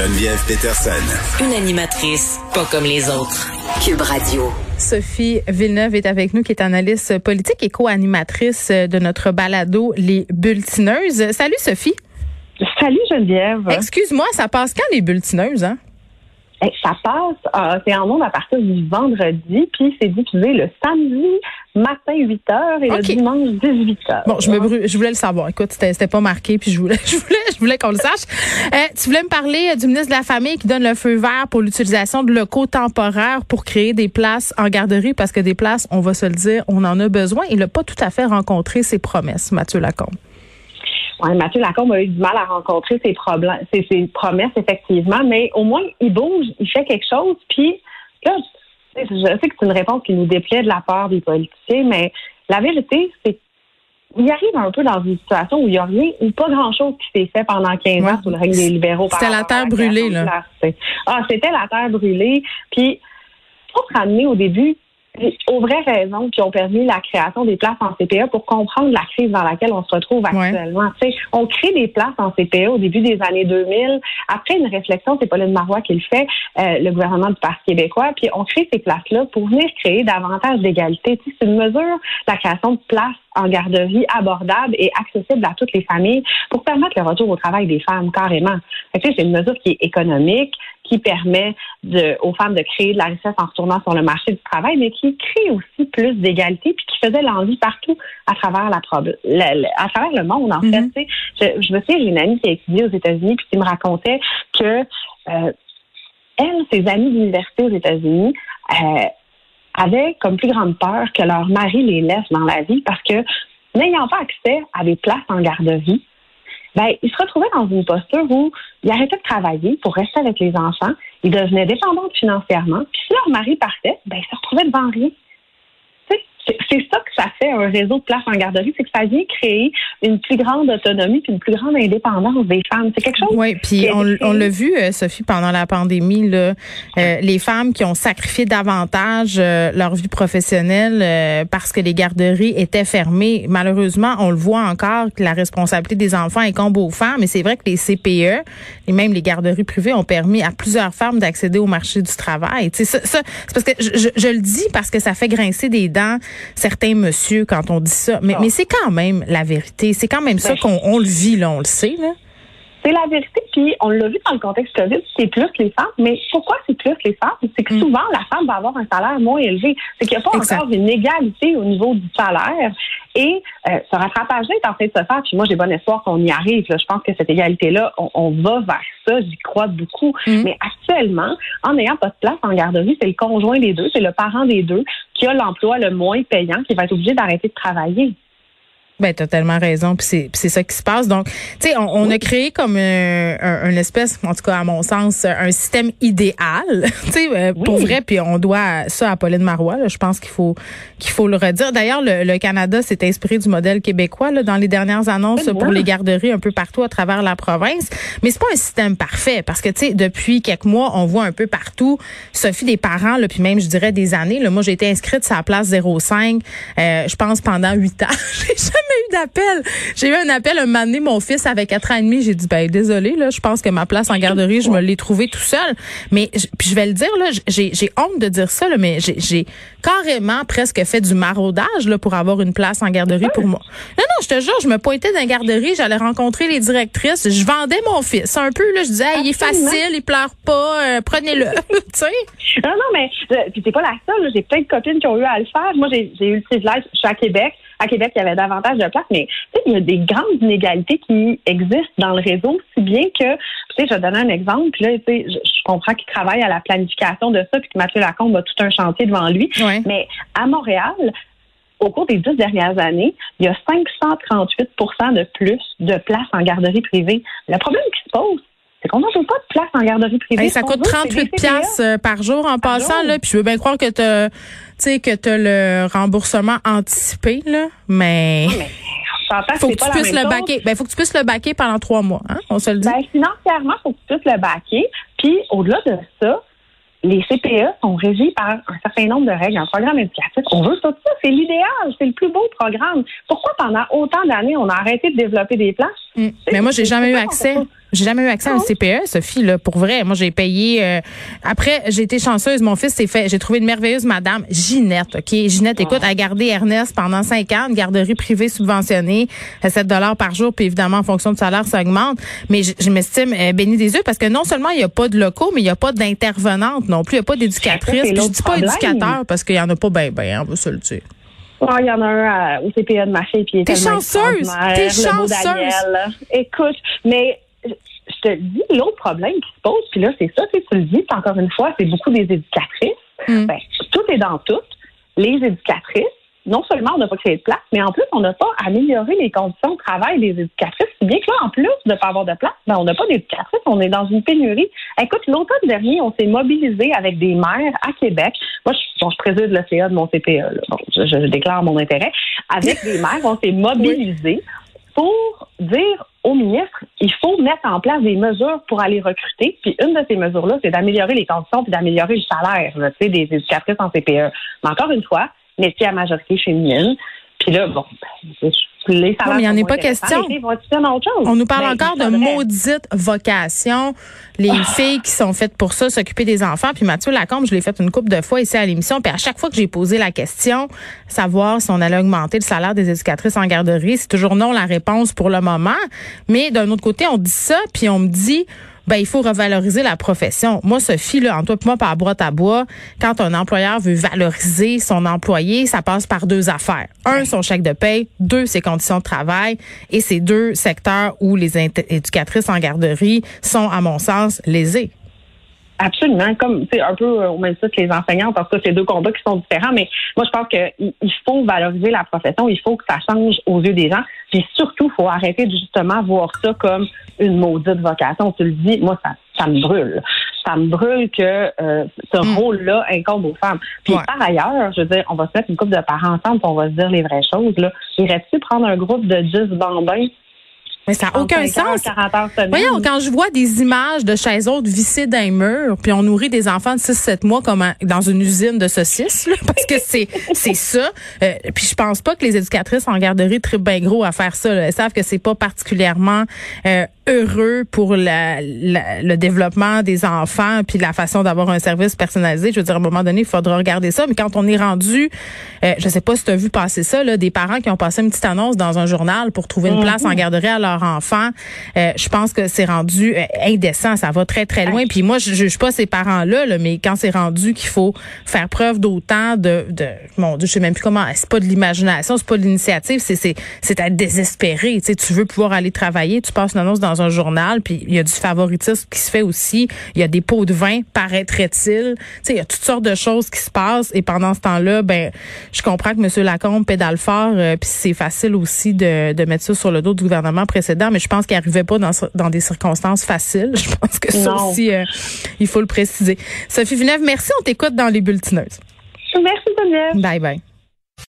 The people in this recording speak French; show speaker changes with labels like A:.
A: Geneviève Peterson.
B: Une animatrice pas comme les autres. Cube Radio.
C: Sophie Villeneuve est avec nous, qui est analyste politique et co-animatrice de notre balado Les Bulletineuses. Salut Sophie.
D: Salut Geneviève.
C: Excuse-moi, ça passe quand les Bulletineuses, hein?
D: Ça passe, euh, c'est en monde à partir du vendredi, puis c'est diffusé le samedi matin 8 h et le dimanche 18 h.
C: Bon, je me je voulais le savoir. Écoute, c'était pas marqué, puis je voulais, je voulais, je voulais qu'on le sache. Euh, tu voulais me parler du ministre de la Famille qui donne le feu vert pour l'utilisation de locaux temporaires pour créer des places en garderie, parce que des places, on va se le dire, on en a besoin. Il n'a pas tout à fait rencontré ses promesses, Mathieu Lacombe.
D: Ouais, Mathieu Lacombe a eu du mal à rencontrer ses problèmes, ses, ses, promesses effectivement, mais au moins il bouge, il fait quelque chose. Puis là, je sais que c'est une réponse qui nous déplaît de la part des politiciens, mais la vérité, c'est qu'il arrive un peu dans une situation où il n'y a rien ou pas grand-chose qui s'est fait pendant 15 ans sous le règne des libéraux.
C: C'était la terre brûlée, là.
D: Ah, c'était la terre brûlée. Puis, faut se ramener au début, aux vraies raisons qui ont permis la création des places en CPE pour comprendre la crise dans laquelle on se retrouve actuellement. On crée des places en CPE au début des années 2000. Après une réflexion, c'est Pauline Marois qui le fait, euh, le gouvernement du Parti québécois, puis on crée ces places-là pour venir créer davantage d'égalité. C'est une mesure, la création de places en garderie abordable et accessible à toutes les familles pour permettre le retour au travail des femmes, carrément. C'est une mesure qui est économique, qui permet de, aux femmes de créer de la richesse en retournant sur le marché du travail, mais qui crée aussi plus d'égalité, puis qui faisait l'envie partout à travers la, à travers le monde, en fait. Mm-hmm. Je, je me souviens, j'ai une amie qui a étudié aux États-Unis, puis qui me racontait que euh, elle, ses amis d'université aux États-Unis, euh, avaient comme plus grande peur que leur mari les laisse dans la vie parce que n'ayant pas accès à des places en garde-vie, ben, ils se retrouvaient dans une posture où ils arrêtaient de travailler pour rester avec les enfants, ils devenaient dépendants financièrement, puis si leur mari partait, ben, ils se retrouvaient devant rien c'est ça que ça fait un réseau de places en garderie, c'est que ça vient créer une plus grande autonomie puis une plus grande indépendance des femmes. C'est quelque chose.
C: Oui, puis on, l'a vu, euh, Sophie, pendant la pandémie, là, euh, les femmes qui ont sacrifié davantage euh, leur vie professionnelle parce que les garderies étaient fermées. Malheureusement, on le voit encore que la responsabilité des enfants incombe aux femmes. Mais c'est vrai que les CPE et même les garderies privées ont permis à plusieurs femmes d'accéder au marché du travail. Ça, ça c'est parce que je, je le dis parce que ça fait grincer des dents certains monsieur quand on dit ça. Mais, mais c'est quand même la vérité. C'est quand même ça ben, qu'on le vit, là, on le sait. Là.
D: C'est la vérité, puis on l'a vu dans le contexte COVID, c'est plus les femmes. Mais pourquoi c'est plus les femmes? C'est que mm. souvent, la femme va avoir un salaire moins élevé. C'est qu'il n'y a pas encore une égalité au niveau du salaire. Et euh, ce rattrapage-là est en train de se faire. Puis moi, j'ai bon espoir qu'on y arrive. Je pense que cette égalité-là, on, va vers ça. J'y crois beaucoup. Mm. Mais actuellement, en n'ayant pas de place en garderie, c'est le conjoint des deux, c'est le parent des deux qui a l'emploi le moins payant, qui va être obligé d'arrêter de travailler.
C: Ben, t'as tellement raison, puis c'est ça qui se passe. Donc, tu sais, on, a créé comme un, espèce, en tout cas à mon sens, un système idéal, tu sais, euh, pour vrai. Puis on doit ça à Pauline Marois. je pense qu'il faut qu'il faut le redire. D'ailleurs, le, Canada s'est inspiré du modèle québécois là, dans les dernières annonces pour les garderies un peu partout à travers la province. Mais c'est pas un système parfait parce que tu sais, depuis quelques mois, on voit un peu partout, Sophie, des parents, là, puis même je dirais des années. Là, moi, j'ai été inscrite sur la place 05, euh, je pense pendant huit ans. eu d'appel. J'ai eu un appel un moment donné, mon fils avait quatre ans et demi. J'ai dit, ben désolé, là, je pense que ma place en garderie, je me l'ai trouvée tout seul. Mais puis je vais le dire, là, j'ai honte de dire ça, là, mais j'ai carrément presque fait du maraudage là, pour avoir une place en garderie pour moi. Non, non, je te jure, je me pointais dans la garderie, j'allais rencontrer les directrices, je vendais mon fils. Un peu, là, je disais, il est facile, il pleure pas, euh, prenez-le. tu sais?
D: Non, non, mais euh, puis c'est pas la seule. J'ai plein de copines qui ont eu à le faire. Moi, j'ai eu le privilège, je suis à Québec à Québec, il y avait davantage de places, mais il y a des grandes inégalités qui existent dans le réseau, si bien que, tu sais, je vais donner un exemple, là, tu sais, je, comprends qu'il travaille à la planification de ça, puis que Mathieu Lacombe a tout un chantier devant lui, mais à Montréal, au cours des dix dernières années, il y a 538% de plus de places en garderie privée. Le problème qui se pose, c'est qu'on n'a pas de place en garderie privée.
C: ça coûte 38 pièces euh, par jour en passant là, puis je veux bien croire que tu sais que tu as le remboursement anticipé là, mais, faut que, tu puisses le baquer. Ben faut que tu puisses le baquer pendant trois mois, hein, on se le dit.
D: Ben, financièrement, faut que tu puisses le baquer, puis au-delà de ça, les CPE sont régis par un certain nombre de règles, un programme éducatif. On veut tout ça, c'est l'idéal, c'est le plus beau programme. Pourquoi pendant autant d'années on a arrêté de développer des places?
C: Mm. Mais moi, j'ai jamais eu accès. J'ai jamais eu accès à un CPE, Sophie, là, pour vrai. Moi, j'ai payé. Euh, après, j'ai été chanceuse. Mon fils s'est fait. J'ai trouvé une merveilleuse madame, Ginette. Ok, Ginette, écoute, a gardé Ernest pendant cinq ans, une garderie privée subventionnée, à 7 dollars par jour, puis évidemment, en fonction du salaire, ça augmente. Mais je, m'estime euh, bénie des yeux parce que non seulement il n'y a pas de locaux, mais il n'y a pas d'intervenante non plus. Il n'y a pas d'éducatrice. Je dis pas éducateur parce qu'il y en a pas ben ben, on va se le dire.
D: il y en a un au CPE de ma fille,
C: T'es chanceuse! T'es chanceuse!
D: Écoute, mais je te dis, l'autre problème qui se pose, puis là, c'est ça, tu le dis, encore une fois, c'est beaucoup des éducatrices. Hmm. Ben, tout est dans tout. Les éducatrices, non seulement on n'a pas créé de place, mais en plus, on n'a pas amélioré les conditions de travail des éducatrices. Bien que là, en plus de ne pas avoir de place, ben, on n'a pas d'éducatrices, on est dans une pénurie. Écoute, l'automne dernier, on s'est mobilisé avec des maires à Québec. Moi, je, bon, je préside le CA de mon CPE, Bon, je, déclare mon intérêt. Avec des maires, on s'est mobilisés pour dire au ministre, il faut mettre en place des mesures pour aller recruter. Puis une de ces mesures-là, c'est d'améliorer les conditions puis d'améliorer le salaire des éducatrices en CPE. Mais encore une fois, métier à majorité féminine. Puis là, bon, ben,
C: les salaires mais il n'y en a pas question. On nous parle encore de maudite vocation. Les filles qui sont faites pour ça, s'occuper des enfants. Puis Mathieu Lacombe, je l'ai fait une couple de fois ici à l'émission. Puis à chaque fois que j'ai posé la question, savoir si on allait augmenter le salaire des éducatrices en garderie, c'est toujours non la réponse pour le moment. Mais d'un autre côté, on dit ça, puis on me dit ben il faut revaloriser la profession. Moi, Sophie, là, en toi moi, par boîte à bois, quand un employeur veut valoriser son employé, ça passe par deux affaires. Un, son chèque de paie. Deux, ses conditions de travail. Et ces deux secteurs où les éducatrices en garderie sont, à mon sens, lésées.
D: Absolument, comme c'est un peu au même titre que les enseignants, parce que c'est deux combats qui sont différents, mais moi je pense qu'il faut valoriser la profession, il faut que ça change aux yeux des gens, puis surtout, il faut arrêter de justement voir ça comme une maudite vocation. Tu le dis, moi ça, ça me brûle. Ça me brûle que euh, ce hmm. rôle-là incombe aux femmes. Puis par ailleurs, je veux dire, on va se mettre une couple de parents ensemble, on va se dire les vraies choses. Là. Irais-tu prendre un groupe de 10 bambins
C: mais ça n'a aucun sens. Voyons, quand je vois des images de chaises autres vissées d'un mur, puis on nourrit des enfants de 6-7 mois comme dans une usine de saucisses, parce que c'est c'est ça. Euh, puis je pense pas que les éducatrices en garderie trippent bien gros à faire ça. Elles savent que c'est pas particulièrement euh, heureux pour la, le développement des enfants puis la façon d'avoir un service personnalisé. Je veux dire, à un moment donné, il faudra regarder ça. Mais quand on est rendu, euh, je sais pas si tu as vu passer ça, là, des parents qui ont passé une petite annonce dans un journal pour trouver une mhm. place en garderie à leur enfant, euh, je pense que c'est rendu euh, indécent. Ça va très, très loin. Puis moi, je juge pas ces parents-là, là, mais quand c'est rendu qu'il faut faire preuve d'autant de, de, mon Dieu, je sais même plus comment, c'est pas de l'imagination, c'est pas de l'initiative, c'est, c'est, c'est à désespérer. Tu sais, tu veux pouvoir aller travailler, tu passes une annonce dans un journal, puis il y a du favoritisme qui se fait aussi. Il y a des pots de vin, paraîtrait-il. Il y a toutes sortes de choses qui se passent. Et pendant ce temps-là, ben, je comprends que M. Lacombe pédale fort, euh, puis c'est facile aussi de, de mettre ça sur le dos du gouvernement précédent, mais je pense qu'il n'arrivait pas dans, dans des circonstances faciles. Je pense que ça aussi, euh, il faut le préciser. Sophie Villeneuve, merci. On t'écoute dans les bulletineuses.
D: Merci, Daniel.
C: Bye bye.